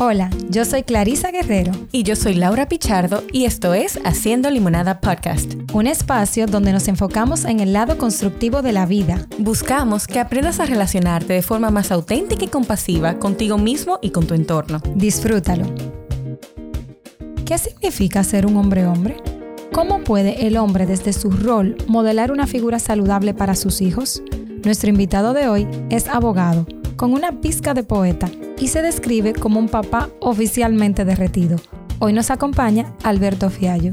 Hola, yo soy Clarisa Guerrero. Y yo soy Laura Pichardo y esto es Haciendo Limonada Podcast. Un espacio donde nos enfocamos en el lado constructivo de la vida. Buscamos que aprendas a relacionarte de forma más auténtica y compasiva contigo mismo y con tu entorno. Disfrútalo. ¿Qué significa ser un hombre hombre? ¿Cómo puede el hombre desde su rol modelar una figura saludable para sus hijos? Nuestro invitado de hoy es abogado, con una pizca de poeta y se describe como un papá oficialmente derretido. Hoy nos acompaña Alberto Fiallo.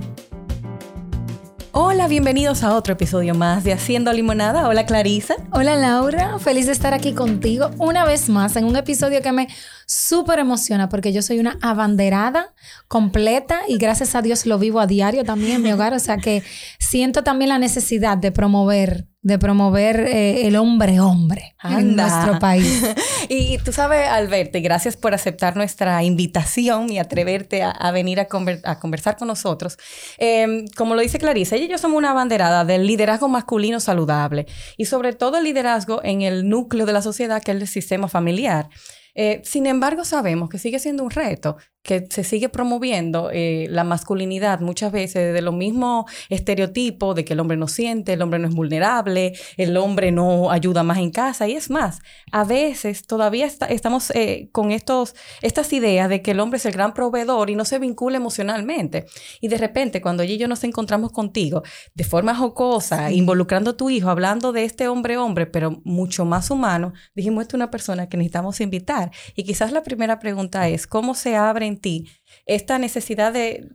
Hola, bienvenidos a otro episodio más de Haciendo Limonada. Hola Clarisa. Hola Laura, feliz de estar aquí contigo una vez más en un episodio que me súper emociona porque yo soy una abanderada completa y gracias a Dios lo vivo a diario también en mi hogar, o sea que siento también la necesidad de promover de promover eh, el hombre hombre en nuestro país. y, tú sabes, Alberto, gracias por aceptar nuestra invitación y atreverte a, venir a, conversar con nosotros. Em, como lo dice Clarice, ella y yo somos una abanderada del liderazgo masculino saludable y sobre todo el liderazgo en el núcleo de la sociedad que es el sistema familiar. Eh, sin embargo, sabemos que sigue siendo un reto que se sigue promoviendo eh, la masculinidad muchas veces de lo mismo estereotipo de que el hombre no siente, el hombre no es vulnerable, el hombre no ayuda más en casa. Y es más, a veces todavía estamos eh, con estos, estas ideas de que el hombre es el gran proveedor y no se vincula emocionalmente. Y de repente, cuando ella y yo nos encontramos contigo de forma jocosa, involucrando a tu hijo, hablando de este hombre hombre, pero mucho más humano, dijimos, esta es una persona que necesitamos invitar. Y quizás la primera pregunta es, ¿cómo se abren ti esta necesidad de,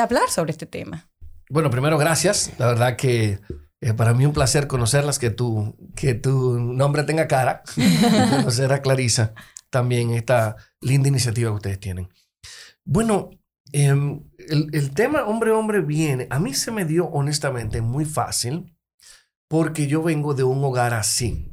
hablar sobre este tema? Bueno, primero, gracias. La verdad que es para mí un placer conocerlas, que tu, que tu nombre tenga cara, conocer a Clarisa, también esta linda iniciativa que ustedes tienen. Bueno, em, el, tema hombre-hombre viene, a mí se me dio honestamente muy fácil porque yo vengo de un hogar así.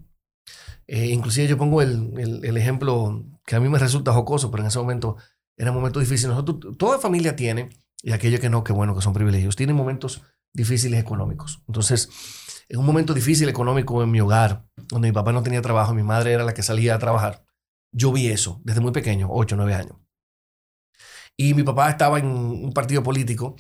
Eh, inclusive yo pongo el, el, ejemplo que a mí me resulta jocoso, pero en ese momento era un momento difícil. Nosotros, toda familia tiene, y aquellos que no, que bueno, que son privilegios, tienen momentos difíciles económicos. Entonces, en un momento difícil económico en mi hogar, donde mi papá no tenía trabajo, mi madre era la que salía a trabajar, yo vi eso desde muy pequeño, 8, 9 años. Y mi papá estaba en un partido político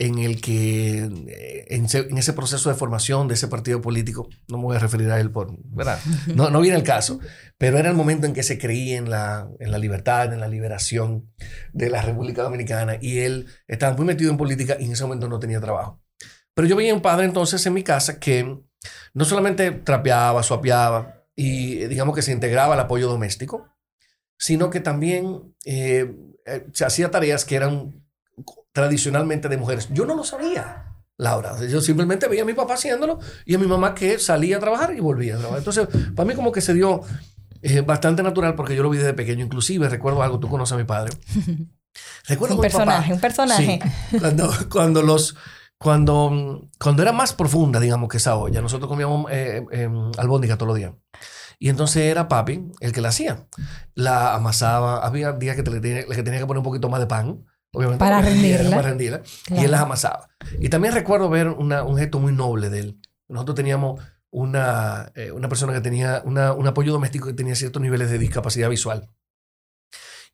en el que eh, en, ese proceso de formación de ese partido político, no me voy a referir a él por, ¿verdad? No, no viene el caso, pero era el momento en que se creía en la, en la libertad, en la liberación de la República Dominicana y él estaba muy metido en política y en ese momento no tenía trabajo. Pero yo veía un padre entonces en mi casa que no solamente trapeaba, suapeaba y digamos que se integraba al apoyo doméstico, sino que también eh, eh, se hacía tareas que eran tradicionalmente de mujeres. Yo no lo sabía. Laura. Yo simplemente veía a mi papá haciéndolo y a mi mamá que salía a trabajar y volvía a trabajar. Entonces, para mí como que se dio eh, bastante natural porque yo lo vi desde pequeño. Inclusive, recuerdo algo, tú conoces a mi padre. Recuerdo un personaje, un personaje. cuando, cuando los... Cuando, cuando era más profunda, digamos, que esa olla, nosotros comíamos eh, em, albóndiga todos los días. Y entonces era papi el que la hacía. La amasaba. Había días que, le tenía, que tenía que poner un poquito más de pan obviamente. Para rendirla. Para rendirla. Y él las amasaba. Y también recuerdo ver un gesto muy noble de él. Nosotros teníamos una, eh, una persona que tenía un apoyo doméstico que tenía ciertos niveles de discapacidad visual.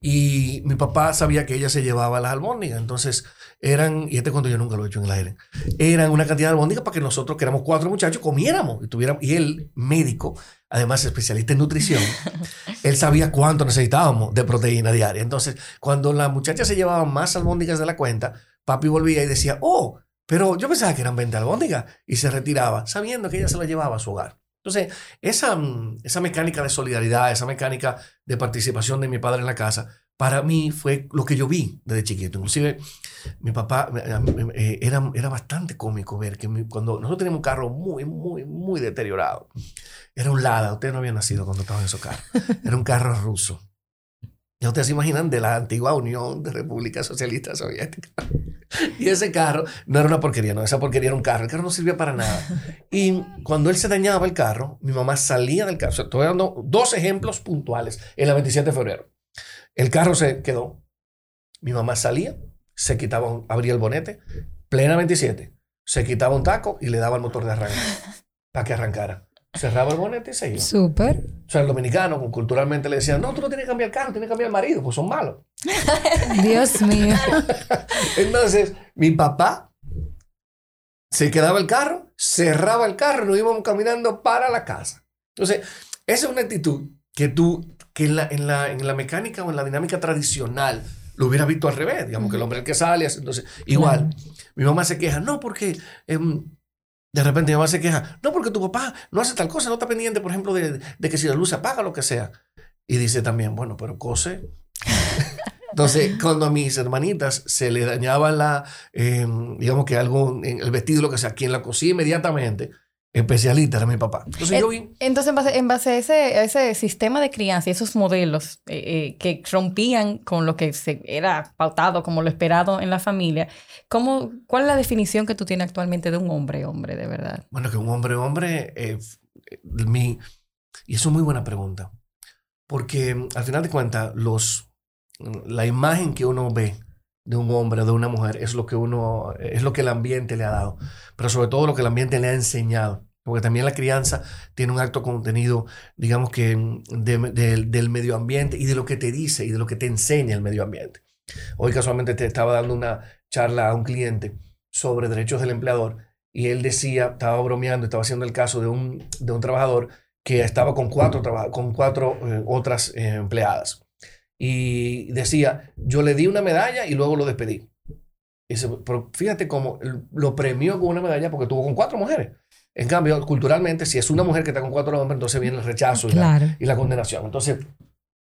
Y mi papá sabía que ella se llevaba las albóndigas. Entonces eran, y este cuando yo nunca lo he hecho en el aire, eran una cantidad de albóndigas para que nosotros, que éramos cuatro muchachos, comiéramos y tuviéramos. Y él, médico, además especialista en nutrición, él sabía cuánto necesitábamos de proteína diaria. Entonces, cuando la muchacha se llevaba más albóndigas de la cuenta, papi volvía y decía, oh, pero yo pensaba que eran 20 albóndigas. Y se retiraba, sabiendo que ella se la llevaba a su hogar. Entonces, esa, mm, esa mecánica de solidaridad, esa mecánica de participación de mi padre en la casa, para mí fue lo que yo vi desde chiquito. Inclusive, mi papá eh, era, era bastante cómico ver que cuando nosotros teníamos un carro muy, muy, muy deteriorado, era un Lada, ustedes no habían nacido cuando estaban en esos carros, era un carro ruso. Ya ustedes se imaginan de la antigua Unión de República Socialista Soviética. Y ese carro no era una porquería, no, esa porquería era un carro. El carro no servía para nada. Y cuando él se dañaba el carro, mi mamá salía del carro. estoy dando dos ejemplos puntuales en la 27 de febrero. El carro se quedó. Mi mamá salía, se quitaba, abría el bonete, plena 27, se quitaba un taco y le daba el motor de arranque para que arrancara. Cerraba el bonete y se iba. Súper. O sea, el dominicano culturalmente le decía, no, tú no tienes que cambiar el carro, tienes que cambiar el marido, pues son malos. Dios mío. Entonces, mi papá se quedaba el carro, cerraba el carro y nos íbamos caminando para la casa. Entonces, esa es una actitud que tú, que en la, en la, en la mecánica o en la dinámica tradicional lo hubiera visto al revés, digamos que el hombre es el que sale, entonces, igual, mi mamá se queja, no, porque em, de repente mi mamá se queja, no, porque tu papá no hace tal cosa, no está pendiente, por ejemplo, de, que si la luz se apaga, lo que sea. Y dice también, bueno, pero cose. Entonces, cuando a mis hermanitas se le dañaba la, em, digamos que algo, en el vestido, lo que sea, quien la cosía inmediatamente, especialista era mi papá. Entonces, yo vi... Entonces, en base, en base a, ese, a ese sistema de crianza y esos modelos eh, eh, que rompían con lo que se era pautado como lo esperado en la familia, ¿cómo, ¿cuál es la definición que tú tienes actualmente de un hombre, hombre, de verdad? Bueno, que un hombre, hombre, eh, mi, y eso es muy buena pregunta, porque mm, al final de cuentas, los, la imagen que uno ve de un hombre o de una mujer es lo que uno, es lo que el ambiente le ha dado, pero sobre todo lo que el ambiente le ha enseñado. Porque también la crianza tiene un acto contenido, digamos que, de, de, del medio ambiente y de lo que te dice y de lo que te enseña el medio ambiente. Hoy casualmente te estaba dando una charla a un cliente sobre derechos del empleador y él decía, estaba bromeando, estaba haciendo el caso de un, de un trabajador que estaba con cuatro, con cuatro eh, otras eh, empleadas. Y decía, yo le di una medalla y luego lo despedí. Y dice, pero fíjate cómo lo premió con una medalla porque tuvo con cuatro mujeres. En cambio, culturalmente, si es una mujer que está con cuatro hombres, entonces viene el rechazo y, Claro. la, y la condenación. Entonces,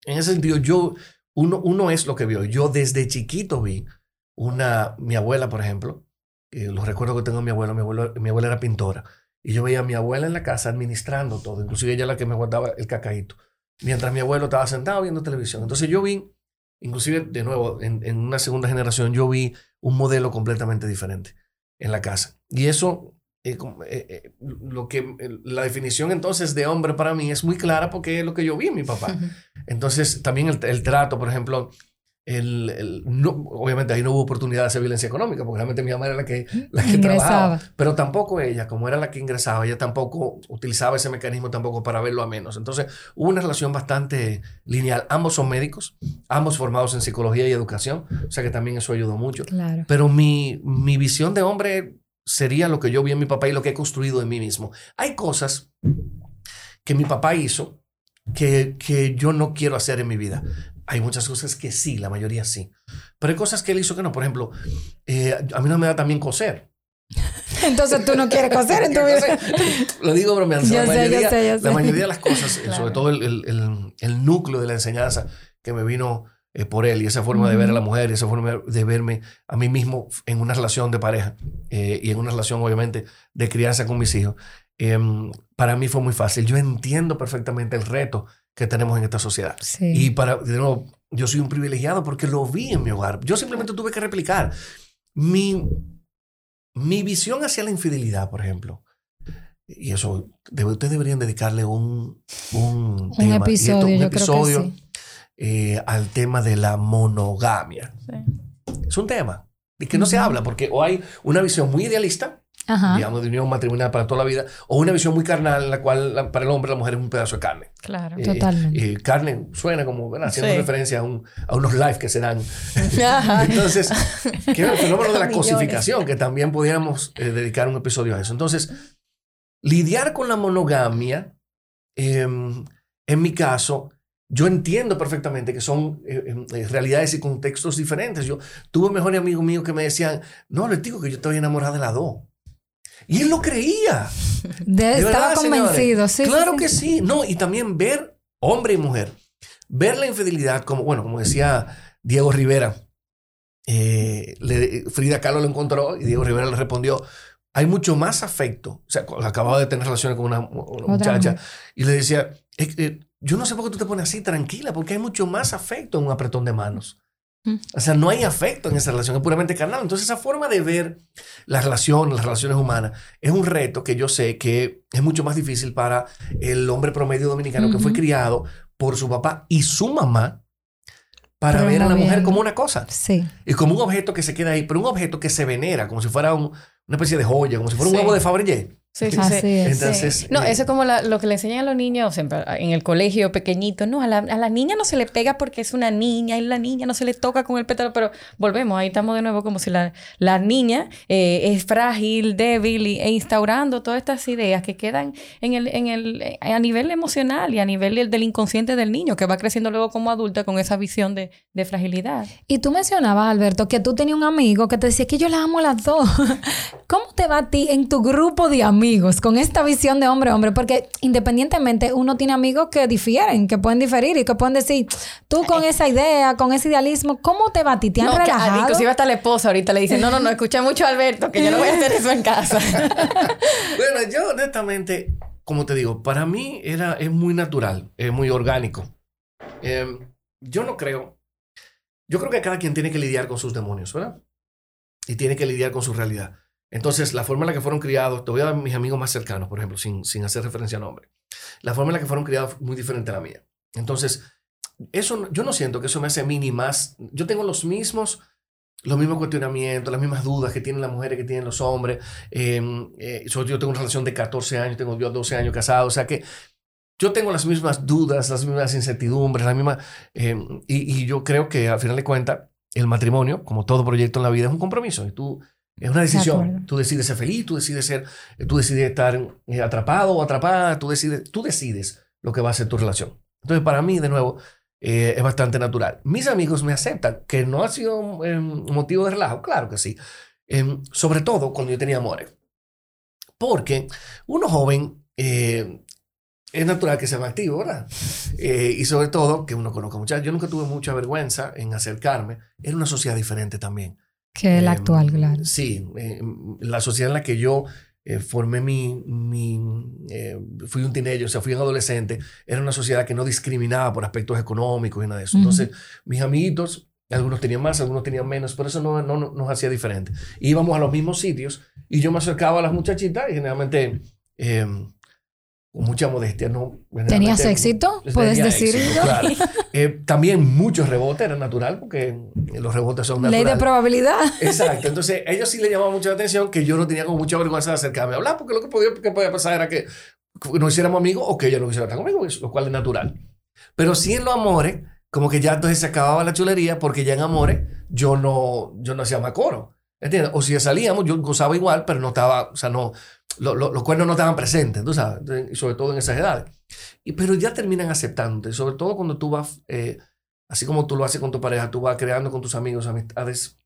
en ese sentido, yo, uno, uno es lo que vio. Yo desde chiquito vi una, mi abuela, por ejemplo, eh, los recuerdos que tengo de mi abuelo, mi, abuelo, mi abuela era pintora, y yo veía a mi abuela en la casa administrando todo, inclusive ella era la que me guardaba el cacaíto, mientras mi abuelo estaba sentado viendo televisión. Entonces yo vi, inclusive de nuevo, en, en una segunda generación, yo vi un modelo completamente diferente en la casa. Y eso eh, eh, lo que la definición entonces de hombre para mí es muy clara porque es lo que yo vi en mi papá. Entonces también el, el trato, por ejemplo, el, el, no, obviamente ahí no hubo oportunidad de hacer violencia económica porque realmente mi mamá era la que, la que trabajaba, pero tampoco ella, como era la que ingresaba, ella tampoco utilizaba ese mecanismo tampoco para verlo a menos. Entonces hubo una relación bastante lineal. Ambos son médicos, ambos formados en psicología y educación, o sea que también eso ayudó mucho. Claro. Pero mi, mi visión de hombre sería lo que yo vi en mi papá y lo que he construido en mí mismo. Hay cosas que mi papá hizo que, que yo no quiero hacer en mi vida. Hay muchas cosas que sí, la mayoría sí. Pero hay cosas que él hizo que no. Por ejemplo, eh, a mí no me da también coser. Entonces tú no quieres coser en tu vida. Lo digo bromeando. Yo La, sé, mayoría, yo sé, yo sé. la mayoría de las cosas, Claro. sobre todo el, el, el, el núcleo de la enseñanza que me vino eh, por él y esa forma de ver a la mujer y esa forma de verme a mí mismo en una relación de pareja eh, y en una relación obviamente de crianza con mis hijos, eh, para mí fue muy fácil. Yo entiendo perfectamente el reto que tenemos en esta sociedad. Sí. Y para, de nuevo, yo soy un privilegiado porque lo vi en mi hogar. Yo simplemente tuve que replicar. Mi, mi visión hacia la infidelidad, por ejemplo, y eso, debe- ustedes deberían dedicarle un, un, Un tema, y episodio, esto, un episodio. Eh, al tema de la monogamia. Sí. Es un tema de que no se habla porque o hay una visión muy idealista, Ajá. digamos, de unión matrimonial para toda la vida, o una visión muy carnal en la cual la- para el hombre la mujer es un pedazo de carne. Claro. Eh, Totalmente. eh, carne suena como, ¿verdad? haciendo Sí. referencia a, un- a unos live que se dan. Entonces, que era el fenómeno de la cosificación, que también podríamos eh, dedicar un episodio a eso. Entonces, lidiar con la monogamia, eh, en mi caso, yo entiendo perfectamente que son eh, eh, realidades y contextos diferentes. Yo tuve un mejor amigo mío que me decían, no, les digo que yo estoy enamorada de la dos. Y él lo creía. De- De estaba verdad, convencido, sí. Claro sí, que sí. sí. No, y también ver hombre y mujer. Ver la infidelidad como, bueno, como decía Diego Rivera, eh, le- Frida Kahlo lo encontró y Diego Rivera le respondió, hay mucho más afecto. O sea, acababa de tener relaciones con una, una muchacha y le decía, "Eh, eh, yo no sé por qué tú te pones así tranquila, porque hay mucho más afecto en un apretón de manos. Mm. O sea, no hay afecto en esa relación, es puramente carnal. Entonces, esa forma de ver la relación, las relaciones humanas, es un reto que yo sé que es mucho más difícil para el hombre promedio dominicano que fue criado por su papá y su mamá para ver a la mujer como una cosa Sí. y como un objeto que se queda ahí, pero un objeto que se venera, como si fuera un- una especie de joya, como si fuera un Sí. huevo de Fabergé. Sí, sí, Así sí. es. Entonces, Sí. No, eh, eso es como la- lo que le enseñan a los niños siempre, en el colegio pequeñito. No, a la, a la niña no se le pega porque es una niña y la niña no se le toca con el pétalo. Pero volvemos, ahí estamos de nuevo como si la, la niña eh, es frágil, débil y- e instaurando todas estas ideas que quedan en el, en el, a nivel emocional y a nivel del, del inconsciente del niño que va creciendo luego como adulta con esa visión de, de fragilidad. Y tú mencionabas, Alberto, que tú tenías un amigo que te decía que yo las amo a las dos. ¿Cómo te va a ti en tu grupo de amigos con esta visión de hombre-hombre? Porque independientemente uno tiene amigos que difieren, que pueden diferir y que pueden decir, tú con esa idea, con ese idealismo, ¿cómo te va a ti? ¿Te han No, que, ah, relajado? inclusive hasta la esposa ahorita le dice, no, no, no, escucha mucho a Alberto, que yo no voy a hacer eso en casa. Bueno, yo honestamente, como te digo, para mí era, es muy natural, es muy orgánico. Eh, yo no creo, yo creo que cada quien tiene que lidiar con sus demonios, ¿verdad? Y tiene que lidiar con su realidad. Entonces, la forma en la que fueron criados, te voy a dar mis amigos más cercanos, por ejemplo, sin, sin hacer referencia a nombre. La forma en la que fueron criados muy diferente a la mía. Entonces, eso, yo no siento que eso me hace a mí más. Yo tengo los mismos, los mismos cuestionamientos, las mismas dudas que tienen las mujeres, que tienen los hombres. Eh, eh, yo, tengo una relación de 14 años, tengo yo 12 años casado, o sea que yo tengo las mismas dudas, las mismas incertidumbres, las mismas... eh, y, y yo creo que al final de cuentas, el matrimonio, como todo proyecto en la vida, es un compromiso. Y tú, es una decisión. Tú decides ser feliz, tú decides ser, tú decides estar eh, atrapado o atrapada, tú decides, tú decides lo que va a ser tu relación. Entonces, para mí, de nuevo, eh, es bastante natural. Mis amigos me aceptan, que no ha sido eh, motivo de relajo, claro que sí. Eh, sobre todo cuando yo tenía amores. Porque uno joven es natural que sea más activo, ¿verdad? Eh, y sobre todo que uno conozca muchachos. Yo nunca tuve mucha vergüenza en acercarme. Era una sociedad diferente también. Que el Eh, actual, claro. Sí, eh, la sociedad en la que yo eh, formé mi, mi eh, fui un teenager, o sea, fui un adolescente, era una sociedad que no discriminaba por aspectos económicos y nada de eso. Entonces, mis amiguitos, algunos tenían más, algunos tenían menos, pero eso no, no, no nos hacía diferente. Íbamos a los mismos sitios y yo me acercaba a las muchachitas y generalmente, con mucha modestia, ¿no? ¿Tenías éxito? ¿Puedes éxito, decirlo? claro. Eh, también muchos rebotes, era natural, porque los rebotes son Ley de naturales. probabilidad. Exacto. Entonces, ellos sí le llamaba mucho la atención que yo no tenía como mucha vergüenza de acercarme a hablar, porque lo que podía, que podía pasar era que nos hiciéramos amigos o que ella no quisiera estar conmigo, lo cual es natural. Pero sí en los amores, como que ya entonces se acababa la chulería, porque ya en amores yo no, yo no hacía más coro. ¿Entiendes? O si salíamos, yo gozaba igual, pero no estaba, o sea, no, lo- lo- los cuernos no estaban presentes, tú sabes, y sobre todo en esas edades. Y, pero ya terminan aceptándote, sobre todo cuando tú vas, eh, así como tú lo haces con tu pareja, tú vas creando con tus amigos amistades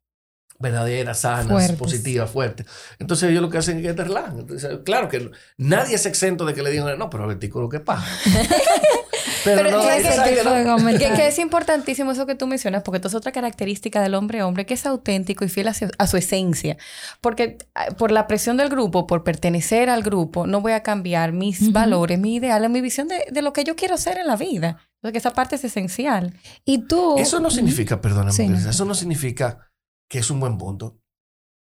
verdaderas, sanas, Fuertes. positivas, fuertes. Entonces ellos lo que hacen es que te relajan. Entonces, claro que nadie es exento de que le digan, no, pero Albertico, lo que pasa. pero, Pero no, que que Que, que es importantísimo eso que tú mencionas, porque esto es otra característica del hombre hombre, que es auténtico y fiel a su, a su esencia. Porque ah, por la presión del grupo, por pertenecer al grupo, no voy a cambiar mis Ujú. valores, mis ideales, mi visión de, de lo que yo quiero ser en la vida. Porque esa parte es esencial. Y tú... Eso no significa, perdóname, Sí, no. eso no significa que es un buen punto.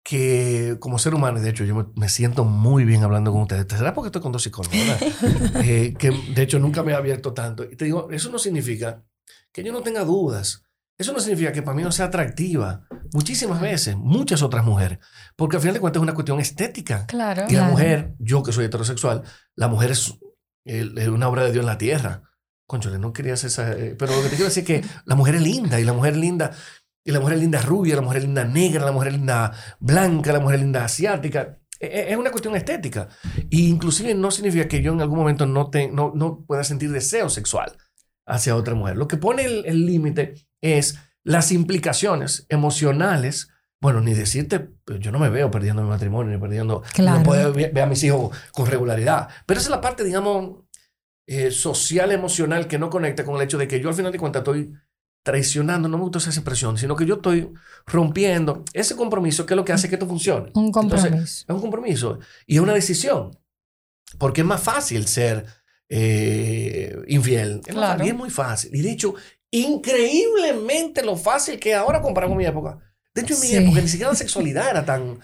Que como ser humano, y de hecho yo me, me siento muy bien hablando con ustedes. ¿Será porque estoy con dos psicólogos? ¿verdad? Eh, que de hecho nunca me he abierto tanto. Y te digo, eso no significa que yo no tenga dudas. Eso no significa que para mí no sea atractiva. Muchísimas veces, muchas otras mujeres. Porque al final de cuentas es una cuestión estética. Claro. Y la Claro. mujer, yo que soy heterosexual, la mujer es, es una obra de Dios en la tierra. Conchole, no quería hacer esa... eh, pero lo que te quiero decir es que la mujer es linda y la mujer linda... Y la mujer linda rubia, la mujer linda negra, la mujer linda blanca, la mujer linda asiática. E- e- Es una cuestión estética. Y inclusive no significa que yo en algún momento no, te, no, no pueda sentir deseo sexual hacia otra mujer. Lo que pone el límite es las implicaciones emocionales. Bueno, ni decirte, pues, yo no me veo perdiendo mi matrimonio, ni perdiendo... Claro. No puedo ver ver a mis hijos con regularidad. Pero esa es la parte, digamos, eh, social, emocional, que no conecta con el hecho de que yo al final de cuentas estoy traicionando, no me gusta esa expresión, sino que yo estoy rompiendo ese compromiso que es lo que hace que esto funcione. Un Entonces, compromiso. es un compromiso y es una decisión. Porque es más fácil ser eh, infiel. Es, Claro. fácil, y es muy fácil. Y de hecho, increíblemente lo fácil que es ahora comparado con mi época. De hecho, en mi Sí. época ni siquiera la sexualidad era tan...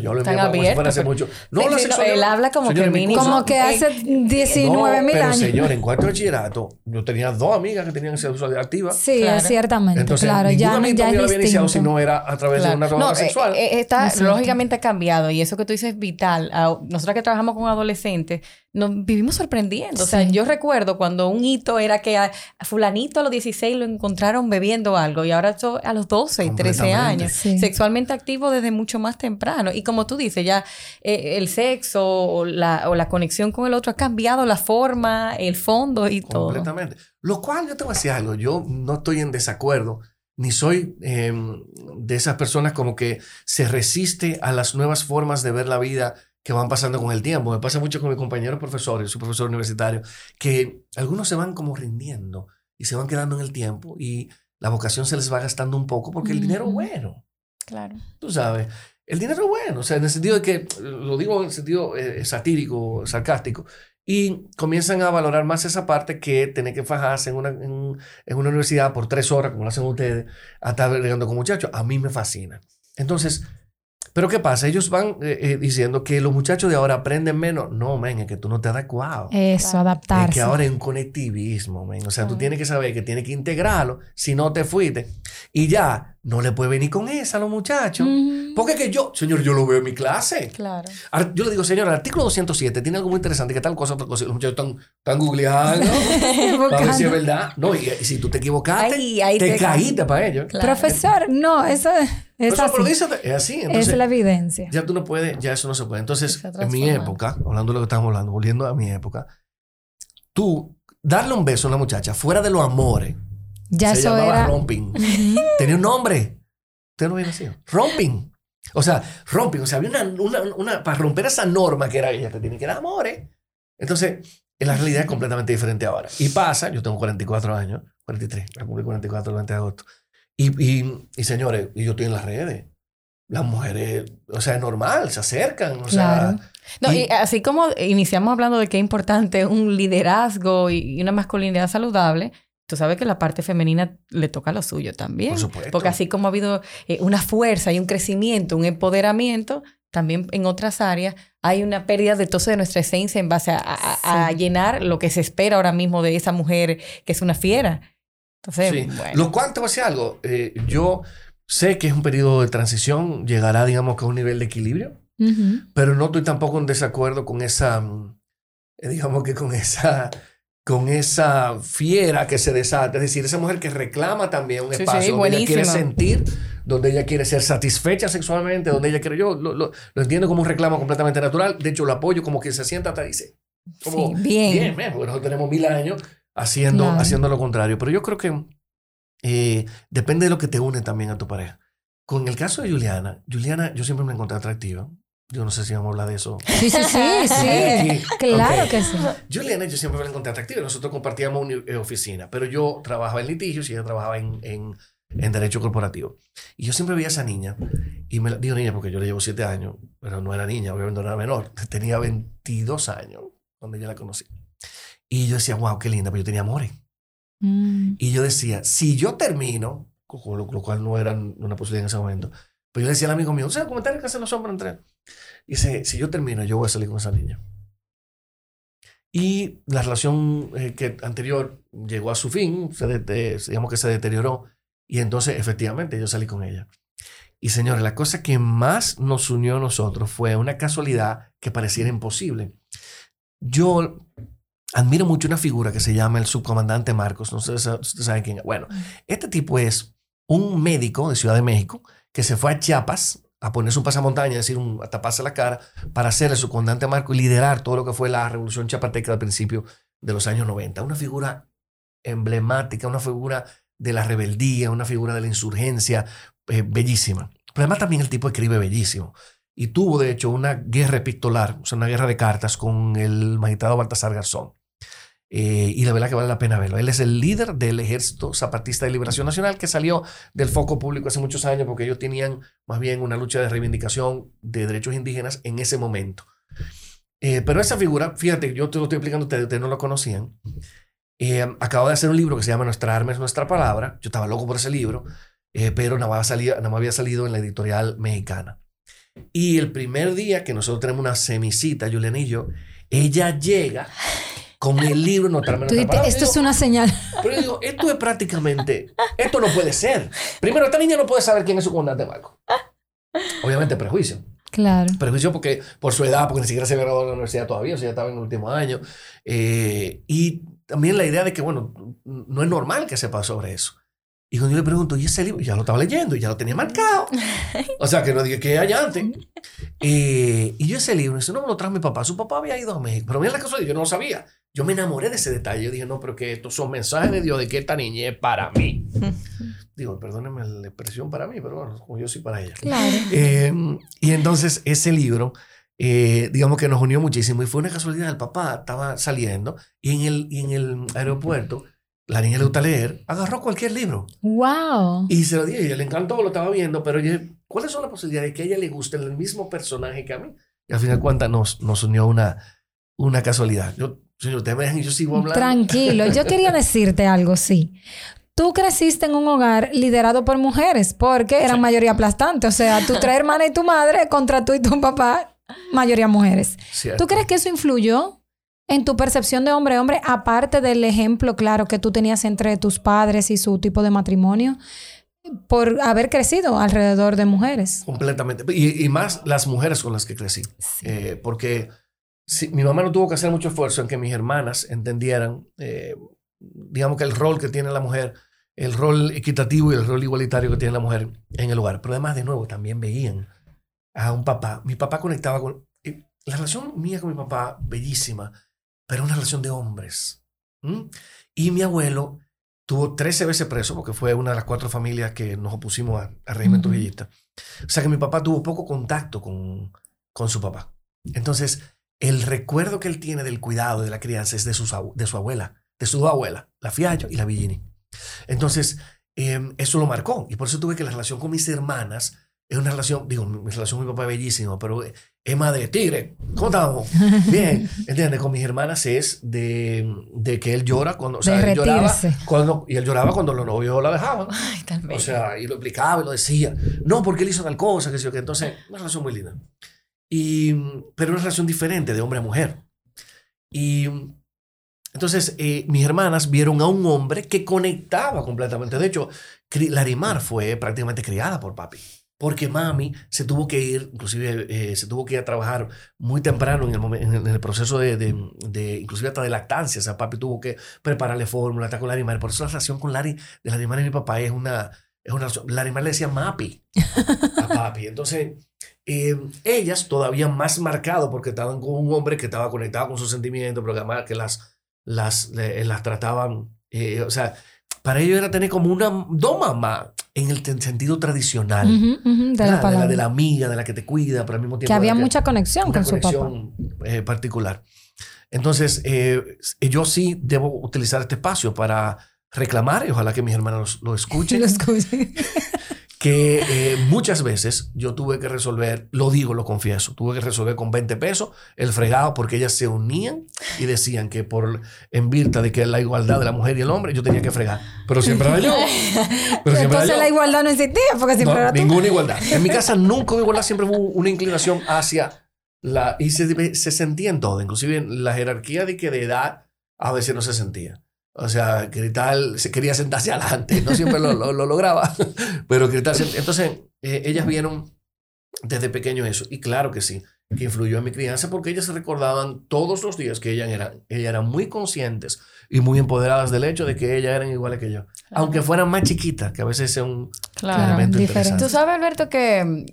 yo hablo Tan bien como si fuera abierto, hace mucho. No, Sí, la sí, no, sexualidad- él habla como Señores, que mínimo- Como que hace 19 no, mil pero años. señor, en cuarto bachillerato, yo tenía dos amigas que tenían sexualidad activa. Sí, Claro. ciertamente, Entonces, claro, ya, ya es había iniciado si distinto. no era a través de una No, relación eh, sexual. eh, está, Es lógicamente ha cambiado y eso que tú dices es vital. Ah, Nosotros que trabajamos con adolescentes, nos vivimos sorprendiendo. O sea, yo recuerdo cuando un hito era que a, fulanito a los 16 lo encontraron bebiendo algo y ahora a los 12 y 13 Completamente. años. Sí. Sexualmente activo desde mucho más temprano. Y como tú dices, ya eh, el sexo o la, o la conexión con el otro ha cambiado la forma, el fondo y todo. Completamente. Lo cual yo te voy a decir algo, yo no estoy en desacuerdo, ni soy eh, de esas personas como que se resiste a las nuevas formas de ver la vida que van pasando con el tiempo. Me pasa mucho con mis compañeros profesores, su profesor universitario, que algunos se van como rindiendo y se van quedando en el tiempo y la vocación se les va gastando un poco porque el dinero bueno. Claro. Tú sabes, el dinero es bueno, o sea, en el sentido de que, lo digo en el sentido eh, satírico, sarcástico, y comienzan a valorar más esa parte que tener que fajarse en una, en, en una universidad por tres horas, como lo hacen ustedes, a estar bregando con muchachos. A mí me fascina. Entonces, ¿pero qué pasa? Ellos van eh, eh, diciendo que los muchachos de ahora aprenden menos. No, men, es que tú no te has adecuado. Eso, adaptarse. Es que ahora es un conectivismo, men. O sea, tú tienes que saber que tienes que integrarlo si no te fuiste. Y ya, no le puedes venir con esa a los muchachos. Porque es que yo, señor, yo lo veo en mi clase. Claro. Ar- Yo le digo, señor, el artículo 207 tiene algo muy interesante, que tal cosa, otra cosa. Los muchachos están, están googleando para ver si es verdad. No, y, y si tú te equivocaste, Ahí- ahí te, te- caíste para ellos. Claro. Profesor, no, eso es, es Eso, así. es así. Entonces, es la evidencia. ya tú no puedes, ya eso no se puede. Entonces, en mi época, hablando de lo que estamos hablando, volviendo a mi época, tú darle un beso a una muchacha fuera de los amores, Ya se eso llamaba era. romping. Tenía un nombre. Usted no había nacido. Romping. O sea, romping. O sea, había una, una, una- Para romper esa norma que era ella, te tiene que dar amores. Entonces, en la realidad es completamente diferente ahora. Y pasa, yo tengo 44 años, 43, voy a cumplir 44 el 20 de agosto. Y, y, y señores, y yo estoy en las redes. Las mujeres, o sea, es normal, se acercan. O Claro. sea, No, Y- y así como iniciamos hablando de es importante un liderazgo y una masculinidad saludable, tú sabes que la parte femenina le toca lo suyo también. Por supuesto. Porque así como ha habido eh, una fuerza y un crecimiento, un empoderamiento, también en otras áreas hay una pérdida de todo de nuestra esencia en base a, a- a Sí. llenar lo que se espera ahora mismo de esa mujer que es una fiera. Entonces, Sí. bueno. Lo cual te voy a decir algo. eh, yo sé que es un periodo de transición, llegará, digamos, que a un nivel de equilibrio. Pero no estoy tampoco en desacuerdo con esa, mm, eh, digamos que con esa, con esa fiera que se desata, es decir, esa mujer que reclama también un Sí, sí, espacio donde ella quiere sentir, donde ella quiere ser satisfecha sexualmente, donde ella quiere, yo lo, lo- lo entiendo como un reclamo completamente natural, de hecho lo apoyo como que se sienta hasta dice, como, Sí, bien. bien, bien, porque nosotros tenemos mil años haciendo, Claro. haciendo lo contrario, pero yo creo que eh, depende de lo que te une también a tu pareja. Con el caso de Juliana, Juliana yo siempre me encontré atractiva. Yo no sé si vamos a hablar de eso. Sí, sí, sí, sí. Claro Ok. que sí. Juliana yo siempre me la encontré atractiva. Nosotros compartíamos una eh, oficina, pero yo trabajaba en litigios y ella trabajaba en, en, en derecho corporativo. Y yo siempre veía a esa niña, y me la, digo niña porque yo le llevo siete años, pero no era niña, obviamente no era menor. Tenía 22 años cuando yo la conocí. Y yo decía, wow, qué linda, pero yo tenía amores. Mm. Y yo decía, si yo termino, lo, lo cual no era una posibilidad en ese momento, pero yo decía al amigo mío, o sea, comentarios que hacen los hombres entre. Y dice, si yo termino, yo voy a salir con esa niña. Y la relación eh, que anterior llegó a su fin, se de- de- digamos que se deterioró, y entonces efectivamente yo salí con ella. Y señores, la cosa que más nos unió a nosotros fue una casualidad que pareciera imposible. Yo admiro mucho una figura que se llama el subcomandante Marcos, no sé si ustedes saben quién es. Bueno, este tipo es un médico de Ciudad de México que se fue a Chiapas a ponerse un pasamontaña, decir, un, a taparse la cara, para ser el subcomandante Marcos y liderar todo lo que fue la revolución chiapateca al principio de los años 90. Una figura emblemática, una figura de la rebeldía, una figura de la insurgencia, eh, bellísima. Pero además también el tipo escribe bellísimo. Y tuvo, de hecho, una guerra epistolar, o sea, una guerra de cartas con el magistrado Baltasar Garzón. Eh, y la verdad que vale la pena verlo. Él es el líder del Ejército Zapatista de Liberación Nacional que salió del foco público hace muchos años porque ellos tenían más bien una lucha de reivindicación de derechos indígenas en ese momento. Eh, pero esa figura, fíjate, yo te lo estoy explicando ustedes, ustedes no lo conocían. Eh, acabo de hacer un libro que se llama Nuestra arma es nuestra palabra. Yo estaba loco por ese libro, eh, pero nada más, había salido en la editorial mexicana. Y el primer día que nosotros tenemos una semicita, Juliana y yo, ella llega con el libro no Tú dices, esto es una señal. Pero yo digo, esto es prácticamente, esto no puede ser. Primero, esta niña no puede saber quién es su comandante Marco. Obviamente, prejuicio. Claro. Prejuicio porque, por su edad, porque ni siquiera se había graduado de la universidad todavía, o sea, ya estaba en el último año. Eh, y también la idea de que, bueno, no es normal que sepa sobre eso. Y cuando yo le pregunto, ¿y ese libro? Ya lo estaba leyendo y ya lo tenía marcado. O sea, que no dije que hay antes. Eh, y yo ese libro, eso no me lo trajo mi papá. Su papá había ido a México. Pero mira la cosa, yo no lo sabía. Yo me enamoré de ese detalle. Yo dije, no, pero que estos son mensajes de Dios de que esta niña es para mí. Digo, perdónenme la expresión para mí, pero bueno, como yo soy para ella. Claro. Eh, y entonces ese libro, eh, digamos que nos unió muchísimo y fue una casualidad. El papá estaba saliendo y en el, y en el aeropuerto la niña le gusta leer, agarró cualquier libro. ¡Wow! Y se lo dije, y ella le encantó, lo estaba viendo, pero oye, ¿cuáles son las posibilidades de que a ella le guste el mismo personaje que a mí? Y al final de cuentas nos, nos unió una, una casualidad. Yo, ustedes me dejan y yo sigo hablando. Tranquilo, yo quería decirte algo, sí. Tú creciste en un hogar liderado por mujeres, porque eran mayoría aplastante. O sea, tus tres hermanas y tu madre contra tú y tu papá, mayoría mujeres. Cierto. ¿Tú crees que eso influyó en tu percepción de hombre-hombre, aparte del ejemplo claro que tú tenías entre tus padres y su tipo de matrimonio, por haber crecido alrededor de mujeres? Completamente. Y, y más las mujeres con las que crecí. Eh, porque si, mi mamá no tuvo que hacer mucho esfuerzo en que mis hermanas entendieran, eh, digamos que el rol que tiene la mujer, el rol equitativo y el rol igualitario que tiene la mujer en el hogar. Pero además, de nuevo, también veían a un papá. Mi papá conectaba con... eh, La relación mía con mi papá, bellísima, pero una relación de hombres. Y mi abuelo tuvo 13 veces preso porque fue una de las cuatro familias que nos opusimos a- al régimen trujillista. O sea que mi papá tuvo poco contacto con, con su papá. Entonces, el recuerdo que él tiene del cuidado de la crianza es de, sus, de su abuela, de sus dos abuelas, la Fiallo y la Villini. Entonces, eh, eso lo marcó. Y por eso tuve que la relación con mis hermanas es una relación, digo, mi, relación con mi papá es bellísima, pero madre de tigre. ¿Cómo estamos? Bien, ¿entiendes? Con mis hermanas es de, de que él llora cuando, o sea, él lloraba cuando, y él lloraba cuando los novios la dejaban. Ay. O sea, y lo explicaba y lo decía. No, porque él hizo tal cosa, que sé yo, que entonces, una relación muy linda. Y, pero una relación diferente de hombre a mujer. Y entonces, eh, mis hermanas vieron a un hombre que conectaba completamente. De hecho, Larimar fue prácticamente criada por papi. Porque mami se tuvo que ir, inclusive eh, se tuvo que ir a trabajar muy temprano en el, proceso de, de, inclusive hasta de lactancia. O sea, papi tuvo que prepararle fórmula, estar con Larimar. Por eso la relación con Lari, de Larimar y mi papá es una, es una relación. Larimar le decía mapi a papi. Entonces, eh, ellas todavía más marcado porque estaban con un hombre que estaba conectado con sus sentimientos, pero que además que las, las, le- las trataban, eh, o sea, para ellos era tener como una, dos mamás en el sentido tradicional. Ujú, ujú, de ¿verdad? la palabra. de la amiga, de la que te cuida, pero al mismo tiempo... que de la había mucha conexión una con su papá. conexión eh, particular. Entonces, eh, yo sí debo utilizar este espacio para reclamar, y ojalá que mis hermanos lo escuchen, Lo escuché. que eh, muchas veces yo tuve que resolver, lo digo, lo confieso, tuve que resolver con 20 pesos el fregado porque ellas se unían y decían que por en virtud de que la igualdad de la mujer y el hombre yo tenía que fregar. Pero siempre era yo. Pero siempre era Entonces yo. la igualdad no existía porque siempre No, era tú. ninguna igualdad. En mi casa nunca hubo igualdad, siempre hubo una inclinación hacia la... Y se, se sentía en todo, inclusive en la jerarquía de que de edad a veces no se sentía. O sea, Crital se quería sentarse adelante, no siempre lo, lo- lo lograba, pero Crital... se- Entonces, eh, ellas vieron desde pequeño eso, y claro que sí, que influyó en mi crianza porque ellas se recordaban todos los días que ellas eran, ellas eran muy conscientes y muy empoderadas del hecho de que ellas eran iguales que yo, aunque fueran más chiquitas, que a veces es un Claro. elemento diferente. interesante. Tú sabes, Alberto, que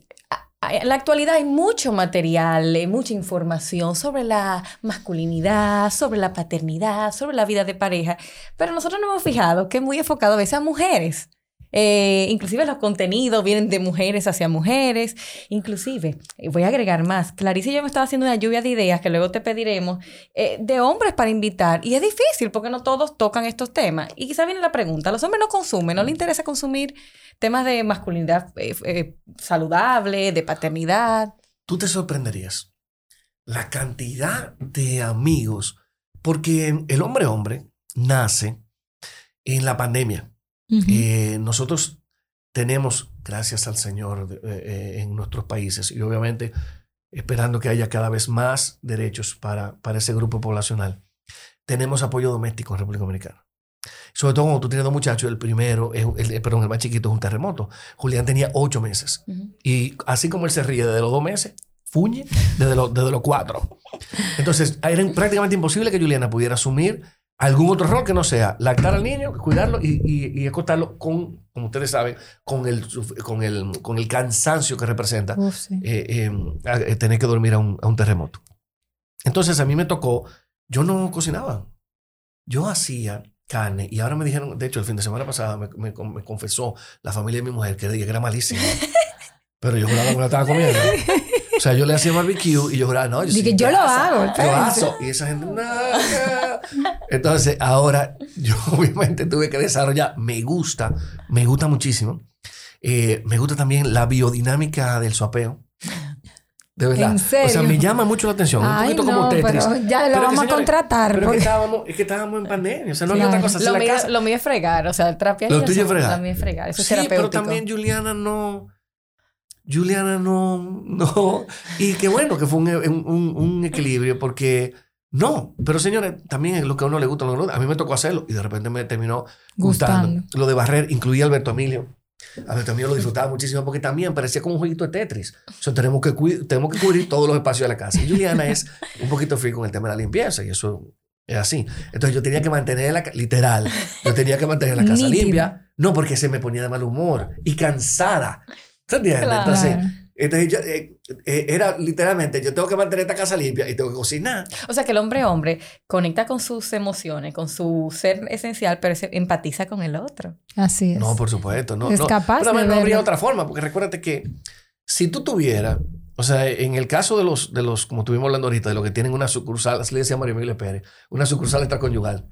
en la actualidad hay mucho material, eh, mucha información sobre la masculinidad, sobre la paternidad, sobre la vida de pareja, pero nosotros nos hemos fijado que es muy enfocado a veces a mujeres. Eh, inclusive los contenidos vienen de mujeres hacia mujeres. Inclusive, eh, voy a agregar más. Clarice y yo me estaba haciendo una lluvia de ideas que luego te pediremos eh, de hombres para invitar. Y es difícil porque no todos tocan estos temas. Y quizá viene la pregunta, ¿los hombres no consumen? ¿No les interesa consumir temas de masculinidad saludable, de paternidad? tú te sorprenderías la cantidad de amigos, porque el hombre hombre nace en la pandemia. Ujú. Eh, nosotros tenemos, gracias al Señor, eh, eh, en nuestros países y obviamente esperando que haya cada vez más derechos para, para ese grupo poblacional, tenemos apoyo doméstico en República Dominicana. Sobre todo cuando tú tienes dos muchachos, el primero, es, el, perdón, el más chiquito es un terremoto. Julián tenía ocho meses. Y así como él se ríe desde los dos meses, fuñe desde, los, desde los cuatro. Entonces, era prácticamente imposible que Juliana pudiera asumir algún otro rol que no sea lactar al niño, cuidarlo y, y, acostarlo con, como ustedes saben, con el, con el, con el cansancio que representa eh, em, eh, tener que dormir a un, a un terremoto. Entonces, a mí me tocó, yo no cocinaba. Yo hacía carne. Y ahora me dijeron, de hecho, el fin de semana pasado me, me, confesó la familia de mi mujer que, era malísima. Pero yo juraba que la estaba comiendo. O sea, yo le hacía barbecue y yo juraba, no, yo, Dije, yo lo hago. Yo hago. Y esa gente, no. Entonces, ahora yo obviamente tuve que desarrollar, me gusta, me gusta muchísimo. Eh, me gusta también la biodinámica del suapeo. De verdad. ¿En serio? O sea, me llama mucho la atención. un poquito como Tetris. Pero ya lo vamos a contratar. Pero es, que estábamos, es que estábamos en pandemia. O sea, no había otra cosa. Lo, mío, lo mío es fregar. O sea, el trapear. Lo tuyo es fregar. Lo mío es fregar. Eso es sí, pero también Juliana no... Juliana no... no y qué bueno que fue un, un, un equilibrio porque... No, pero señores, también es lo que a uno le gusta. A mí me tocó hacerlo y de repente me terminó gustando. gustando. Lo de barrer incluía a Alberto Emilio. A ver, también lo disfrutaba muchísimo porque también parecía como un jueguito de Tetris. O sea, tenemos que, tenemos que cubrir todos los espacios de la casa. Y Juliana es un poquito fría con el tema de la limpieza y eso es así. Entonces yo tenía que mantener literal, yo tenía que mantener la casa limpia. No porque se me ponía de mal humor y cansada. ¿Entiendes? Entonces entonces, eh, eh, era literalmente, yo tengo que mantener esta casa limpia y tengo que cocinar. O sea, que el hombre hombre conecta con sus emociones, con su ser esencial, pero se empatiza con el otro. Así es. No, por supuesto. No, es no, capaz pero no habría otra forma, porque recuérdate que si tú tuvieras, o sea, en el caso de los, de los como estuvimos hablando ahorita, de los que tienen una sucursal, así le decía María Emilia Pérez, una sucursal extraconyugal,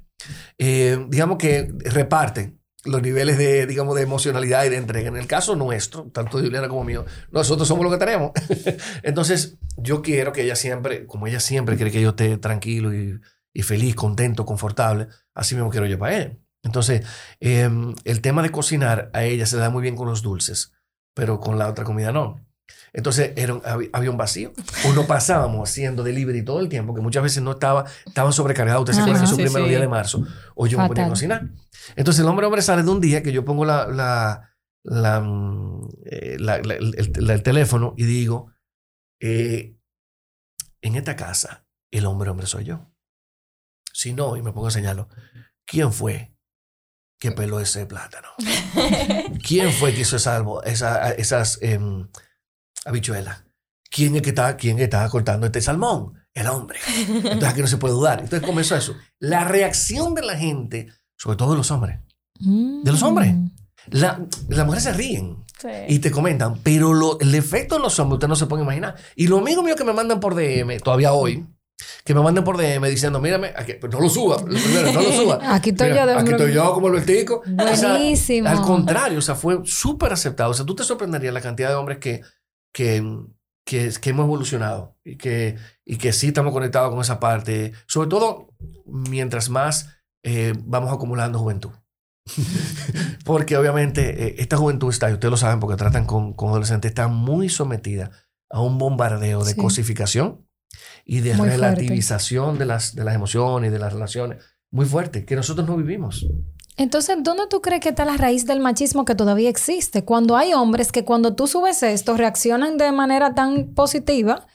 eh, digamos que reparten los niveles de, digamos, de emocionalidad y de entrega. En el caso nuestro, tanto de Juliana como mío, nosotros somos lo que tenemos. Entonces, yo quiero que ella siempre, como ella siempre quiere que yo esté tranquilo y, y feliz, contento, confortable, así mismo quiero yo para ella. Entonces, em, el tema de cocinar a ella se le da muy bien con los dulces, pero con la otra comida no. Entonces era, había un vacío. Uno pasábamos haciendo delivery todo el tiempo, que muchas veces no estaba, estaban sobrecargados. Ustedes se acuerdan en su primer día de marzo. O yo me ponía a cocinar. Entonces el hombre hombre sale de un día que yo pongo la, la, la, mm, eh, el, teléfono y digo, eh, en esta casa el hombre hombre soy yo. Si no, y me pongo a señalarlo, ¿quién fue que peló ese plátano? ¿Quién fue que hizo esa, esas... Em, habichuela. ¿Quién es que está, quién está cortando este salmón? El hombre. Entonces aquí no se puede dudar. Entonces comenzó eso. La reacción de la gente, sobre todo de los hombres. De los hombres. Mm. La, las mujeres se ríen y te comentan, pero lo, el efecto en los hombres usted no se puede imaginar. Y los amigos míos que me mandan por DM, todavía hoy, que me manden por DM diciendo, mírame, aquí, pues no lo suba, primero, no lo suba. aquí estoy yo. De aquí estoy yo como el vertico. Buenísimo. al contrario, o sea, fue súper aceptado. O sea, tú te sorprenderías la cantidad de hombres que que, que, que, hemos evolucionado y que, y que sí estamos conectados con esa parte, sobre todo mientras más eh, vamos acumulando juventud. porque obviamente eh, esta juventud está, y ustedes lo saben porque tratan con, con adolescentes, está muy sometida a un bombardeo de cosificación y de relativización de las, de las emociones y de las relaciones muy fuerte que nosotros no vivimos. Entonces, ¿dónde tú crees que está la raíz del machismo que todavía existe? Cuando hay hombres que cuando tú subes esto reaccionan de manera tan positiva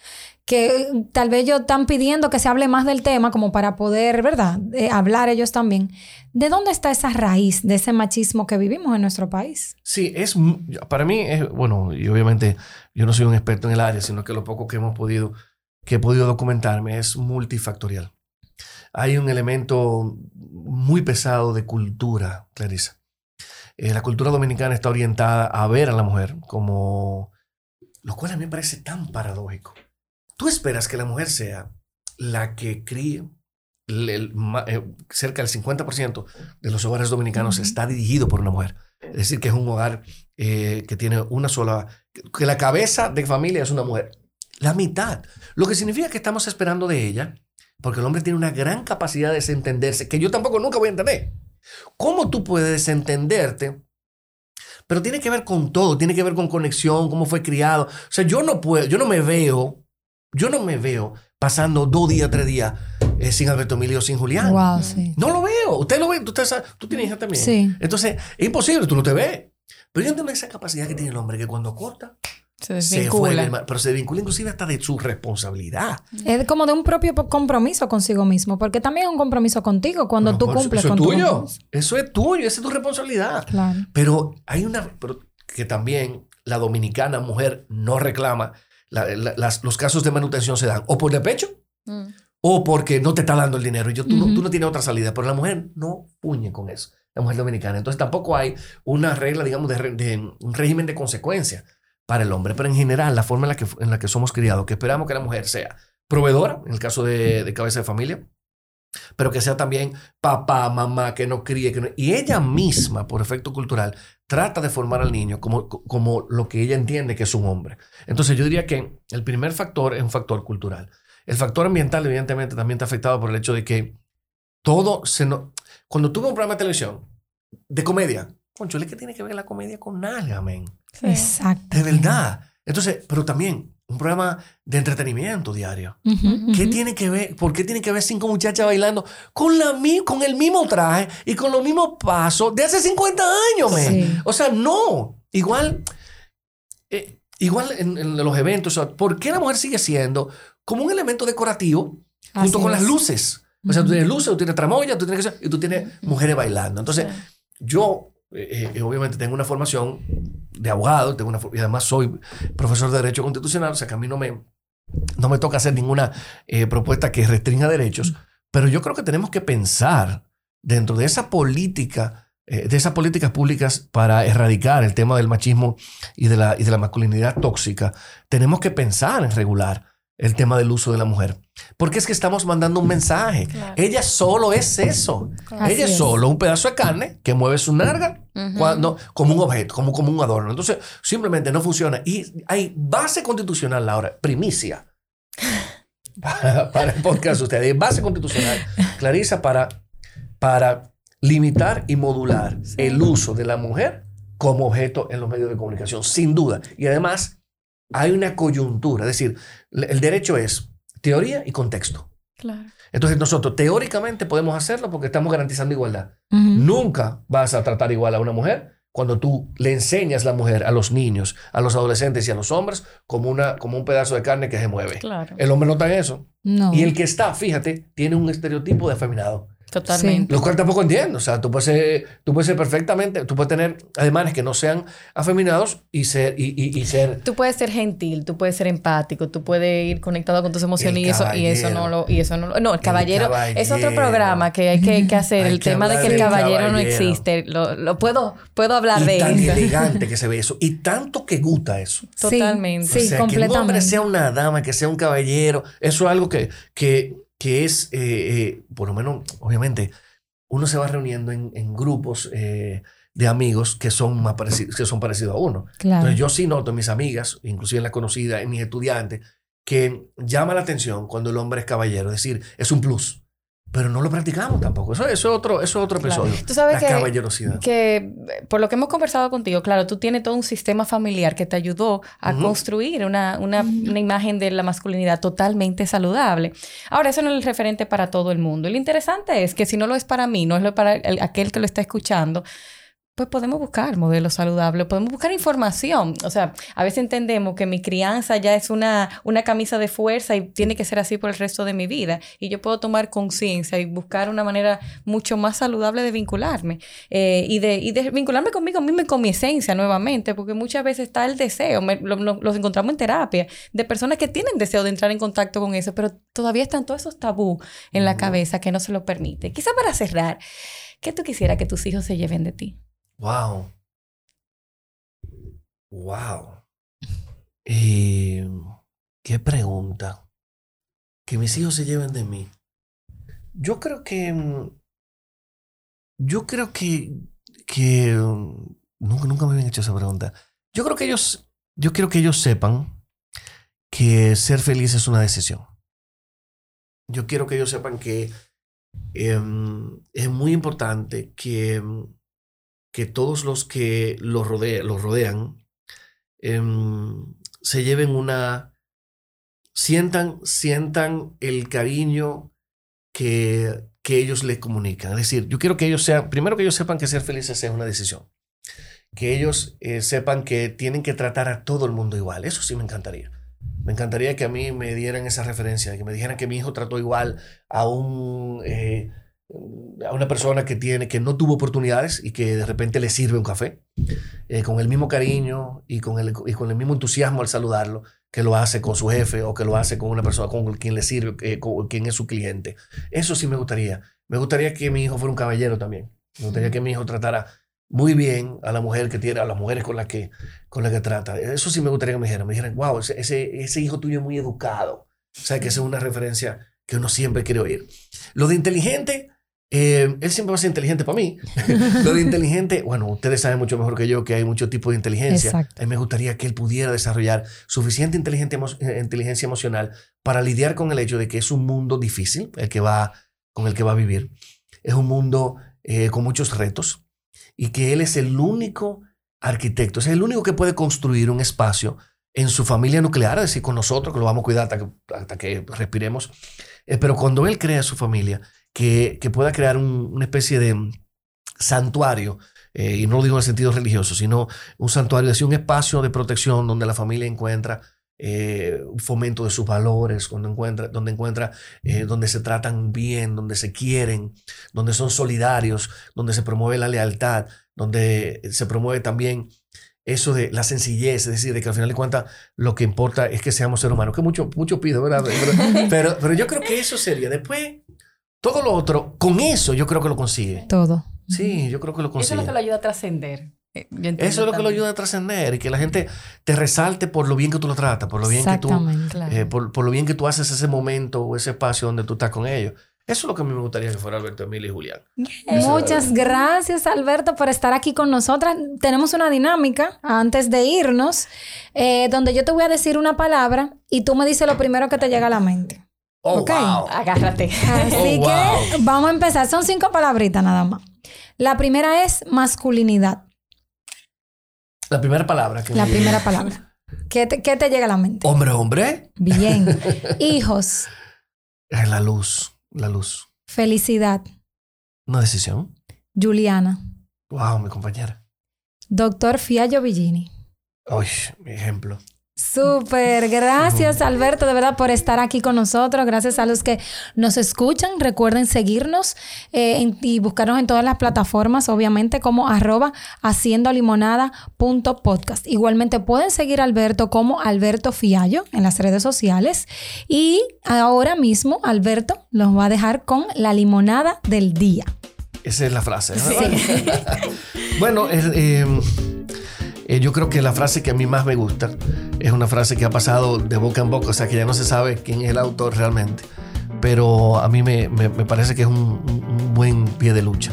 que tal vez ellos están pidiendo que se hable más del tema como para poder, ¿verdad?, eh, hablar ellos también. ¿De dónde está esa raíz de ese machismo que vivimos en nuestro país? Sí, es para mí es bueno, y obviamente yo no soy un experto en el área, sino que lo poco que hemos podido que he podido documentarme es multifactorial hay un elemento muy pesado de cultura, Clarisa. Eh, la cultura dominicana está orientada a ver a la mujer como, lo cual a mí me parece tan paradójico. Tú esperas que la mujer sea la que críe, eh, cerca del 50% de los hogares dominicanos está dirigido por una mujer. Es decir, que es un hogar eh, que tiene una sola, que la cabeza de familia es una mujer. La mitad. Lo que significa que estamos esperando de ella porque el hombre tiene una gran capacidad de desentenderse, que yo tampoco nunca voy a entender. ¿Cómo tú puedes desentenderte pero tiene que ver con todo, tiene que ver con conexión, cómo fue criado. O sea, yo no puedo, yo no me veo, yo no me veo pasando dos días, tres días eh, sin Alberto Emilio, sin Julián. Wow, sí. No lo veo. Usted lo ve, tú, tú tienes hija también. Sí. Entonces, es imposible, tú no te ves. Pero yo entiendo esa capacidad que tiene el hombre, que cuando corta, Se se desvincula. fue. del mar, pero se desvincula inclusive hasta de su responsabilidad. Es como de un propio compromiso consigo mismo, porque también es un compromiso contigo cuando Bueno, tú pues, cumples eso con es tu tuyo. Eso es tuyo, esa es tu responsabilidad. Claro. Pero hay una, pero que también la dominicana mujer no reclama. La- la- las- los casos de manutención se dan o por despecho Mm. o porque no te está dando el dinero. Y yo, tú, no, tú no tienes otra salida. Pero la mujer no puñe con eso, la mujer dominicana. Entonces tampoco hay una regla, digamos, de, de un régimen de consecuencia para el hombre. Pero en general, la forma en la que, en la que somos criados, que esperamos que la mujer sea proveedora, en el caso de, cabeza de familia, pero que sea también papá, mamá, que no críe. Que no- y ella misma, por efecto cultural, trata de formar al niño como, como lo que ella entiende que es un hombre. Entonces yo diría que el primer factor es un factor cultural. El factor ambiental, evidentemente, también está afectado por el hecho de que todo se no... Cuando tú ves un programa de televisión de comedia, concho, ¿qué tiene que ver la comedia con nalga, men? Sí. Exacto. De verdad. Entonces, pero también un programa de entretenimiento diario. ¿Qué tiene que ver? ¿Por qué tiene que ver cinco muchachas bailando con, la, mi- con el mismo traje y con los mismos pasos de hace 50 años, men? Sí. O sea, no. Igual, eh, igual en, en los eventos, o sea, ¿por qué la mujer sigue siendo como un elemento decorativo junto Así con es. las luces? O sea, tú tienes luces, tú tienes tramoya, tú tienes que y tú tienes mujeres bailando. Entonces, yo eh, eh, obviamente tengo una formación de abogado, y además soy profesor de Derecho Constitucional, o sea que a mí no me, no me toca hacer ninguna eh, propuesta que restrinja derechos, pero yo creo que tenemos que pensar dentro de esa política, de esas políticas públicas para erradicar el tema del machismo y de, la, y de la masculinidad tóxica, tenemos que pensar en regular el tema del uso de la mujer. Porque es que estamos mandando un mensaje. Claro. Ella solo es eso. Claro. Ella es es. solo un pedazo de carne que mueve su narga cuando, como un objeto, como, como un adorno. Entonces, simplemente no funciona. Y hay base constitucional, Laura, primicia. para, para el podcast de ustedes. Hay base constitucional, Clarisa, para, para limitar y modular el uso de la mujer como objeto en los medios de comunicación, sin duda. Y además, hay una coyuntura. Es decir, el derecho es teoría y contexto. Claro. Entonces nosotros teóricamente podemos hacerlo porque estamos garantizando igualdad. Nunca vas a tratar igual a una mujer cuando tú le enseñas la mujer a los niños, a los adolescentes y a los hombres como, una, como un pedazo de carne que se mueve. Claro. El hombre no está en eso. No. Y el que está, fíjate, tiene un estereotipo de afeminado. Totalmente. Lo cual tampoco entiendo. O sea, tú puedes ser, tú puedes ser perfectamente, tú puedes tener ademanes que no sean afeminados y ser, y, y- y ser Tú puedes ser gentil, tú puedes ser empático, tú puedes ir conectado con tus emociones y eso, y eso no lo, y eso no lo, no, el caballero, es otro programa que hay que, que hacer. Hay el que tema de que el caballero, no existe. Lo, lo puedo, puedo hablar y de tan eso. elegante que se ve eso. Y tanto que gusta eso. Sí, Totalmente. Sí, o sea, que un completamente. hombre sea una dama, que sea un caballero, eso es algo que, que, que es, eh, eh, por lo menos, obviamente, uno se va reuniendo en, en grupos eh, de amigos que son, más parecidos, que son parecidos a uno. Claro. Entonces yo sí noto en mis amigas, inclusive en la conocida, en mis estudiantes, que llama la atención cuando el hombre es caballero, es decir, es un plus. Pero no lo practicamos tampoco. Eso, eso es otro, eso es otro Claro. episodio. Tú sabes la que- caballerosidad. que eh, por lo que hemos conversado contigo, claro, tú tienes todo un sistema familiar que te ayudó a construir una, una, una imagen de la masculinidad totalmente saludable. Ahora, eso no es el referente para todo el mundo. Y lo interesante es que si no lo es para mí, no es lo para el- aquel que lo está escuchando, pues podemos buscar modelos saludables, podemos buscar información. O sea, a veces entendemos que mi crianza ya es una, una camisa de fuerza y tiene que ser así por el resto de mi vida. Y yo puedo tomar conciencia y buscar una manera mucho más saludable de vincularme. eh, y, de, y de vincularme conmigo mismo y con mi esencia nuevamente, porque muchas veces está el deseo, me- lo- lo- los encontramos en terapia, de personas que tienen deseo de entrar en contacto con eso, pero todavía están todos esos tabú en la cabeza que no se lo permite. Quizá para cerrar, ¿qué tú quisieras que tus hijos se lleven de ti? Wow. Wow. Eh, qué pregunta. Que mis hijos se lleven de mí. Yo creo que. mm, Yo creo que. que mm, nunca, nunca me habían hecho esa pregunta. Yo creo que ellos. Yo quiero que ellos sepan que ser feliz es una decisión. Yo quiero que ellos sepan que em, es muy importante que em, que todos los que lo, rodean em, se lleven una... Sientan, sientan el cariño que, que ellos le comunican. Es decir, yo quiero que ellos sean, primero que ellos sepan que ser felices es una decisión. Que ellos eh, sepan que tienen que tratar a todo el mundo igual. Eso sí me encantaría. Me encantaría que a mí me dieran esa referencia, que me dijeran que mi hijo trató igual a un... Eh, a una persona que tiene que no tuvo oportunidades y que de repente le sirve un café eh, con el mismo cariño y con el, y con el mismo entusiasmo al saludarlo que lo hace con su jefe o que lo hace con una persona con quien le sirve, eh, con quien es su cliente. Eso sí me gustaría. Me gustaría que mi hijo fuera un caballero también. Me gustaría que mi hijo tratara muy bien a la mujer que tiene, a las mujeres con las que, con las que trata. Eso sí me gustaría que me dijeran. Me dijeran, wow, ese, ese, hijo tuyo es muy educado. O sea, que es una referencia que uno siempre quiere oír. Lo de inteligente, eh, él siempre va a ser inteligente para mí. Lo de inteligente, bueno, ustedes saben mucho mejor que yo que hay muchos tipos de inteligencia. A mí me gustaría que él pudiera desarrollar suficiente eh, inteligencia emocional para lidiar con el hecho de que es un mundo difícil, el que va, con el que va a vivir. Es un mundo eh, con muchos retos y que él es el único arquitecto, es el único que puede construir un espacio en su familia nuclear, es decir, con nosotros, que lo vamos a cuidar hasta que, hasta que respiremos. pero cuando él crea su familia, que, pueda crear una especie de santuario, eh, y no lo digo en el sentido religioso, sino un santuario, decir, un espacio de protección donde la familia encuentra eh, un fomento de sus valores, donde encuentra, donde, encuentra eh, donde se tratan bien, donde se quieren, donde son solidarios, donde se promueve la lealtad, donde se promueve también eso de la sencillez, es decir, de que al final de cuentas lo que importa es que seamos seres humanos, que mucho, mucho pido, ¿verdad? pero, pero yo creo que eso sería. Después, todo lo otro, con eso yo creo que lo consigue. Todo. Sí, yo creo que lo consigue. Eso es lo que lo ayuda a trascender. Eh, eso es lo que lo ayuda a trascender y que la gente te resalte por lo bien que tú lo tratas, por lo bien que tú, eh, por, lo bien que tú haces ese momento o ese espacio donde tú estás con ellos. Eso es lo que a mí me gustaría que fuera Alberto, Emilia y Julián. Muchas gracias, Alberto, por estar aquí con nosotras. Tenemos una dinámica antes de irnos, eh, donde yo te voy a decir una palabra y tú me dices lo primero que te llega a la mente. Oh, wow. Agárrate. Así oh, que vamos a empezar. Son cinco palabritas nada más. La primera es masculinidad. La primera palabra. Que la primera palabra. ¿Qué te, ¿Qué te, llega a la mente? Hombre, hombre. Bien. Hijos. La luz. La luz. Felicidad. Una decisión. Juliana. Wow, mi compañera. Doctor Fiallo Villini. Uy, mi ejemplo. Súper, gracias Alberto de verdad por estar aquí con nosotros, gracias a los que nos escuchan, recuerden seguirnos eh, y buscarnos en todas las plataformas, obviamente como arroba haciendo limonada.podcast. Igualmente pueden seguir a Alberto como Alberto Fiallo en las redes sociales y ahora mismo Alberto los va a dejar con la limonada del día. Esa es la frase. Sí. bueno, eh, eh, yo creo que la frase que a mí más me gusta es una frase que ha pasado de boca en boca, o sea que ya no se sabe quién es el autor realmente, pero a mí me, parece que es un, un buen pie de lucha.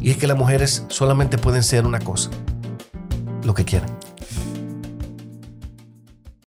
Y es que las mujeres solamente pueden ser una cosa, lo que quieran.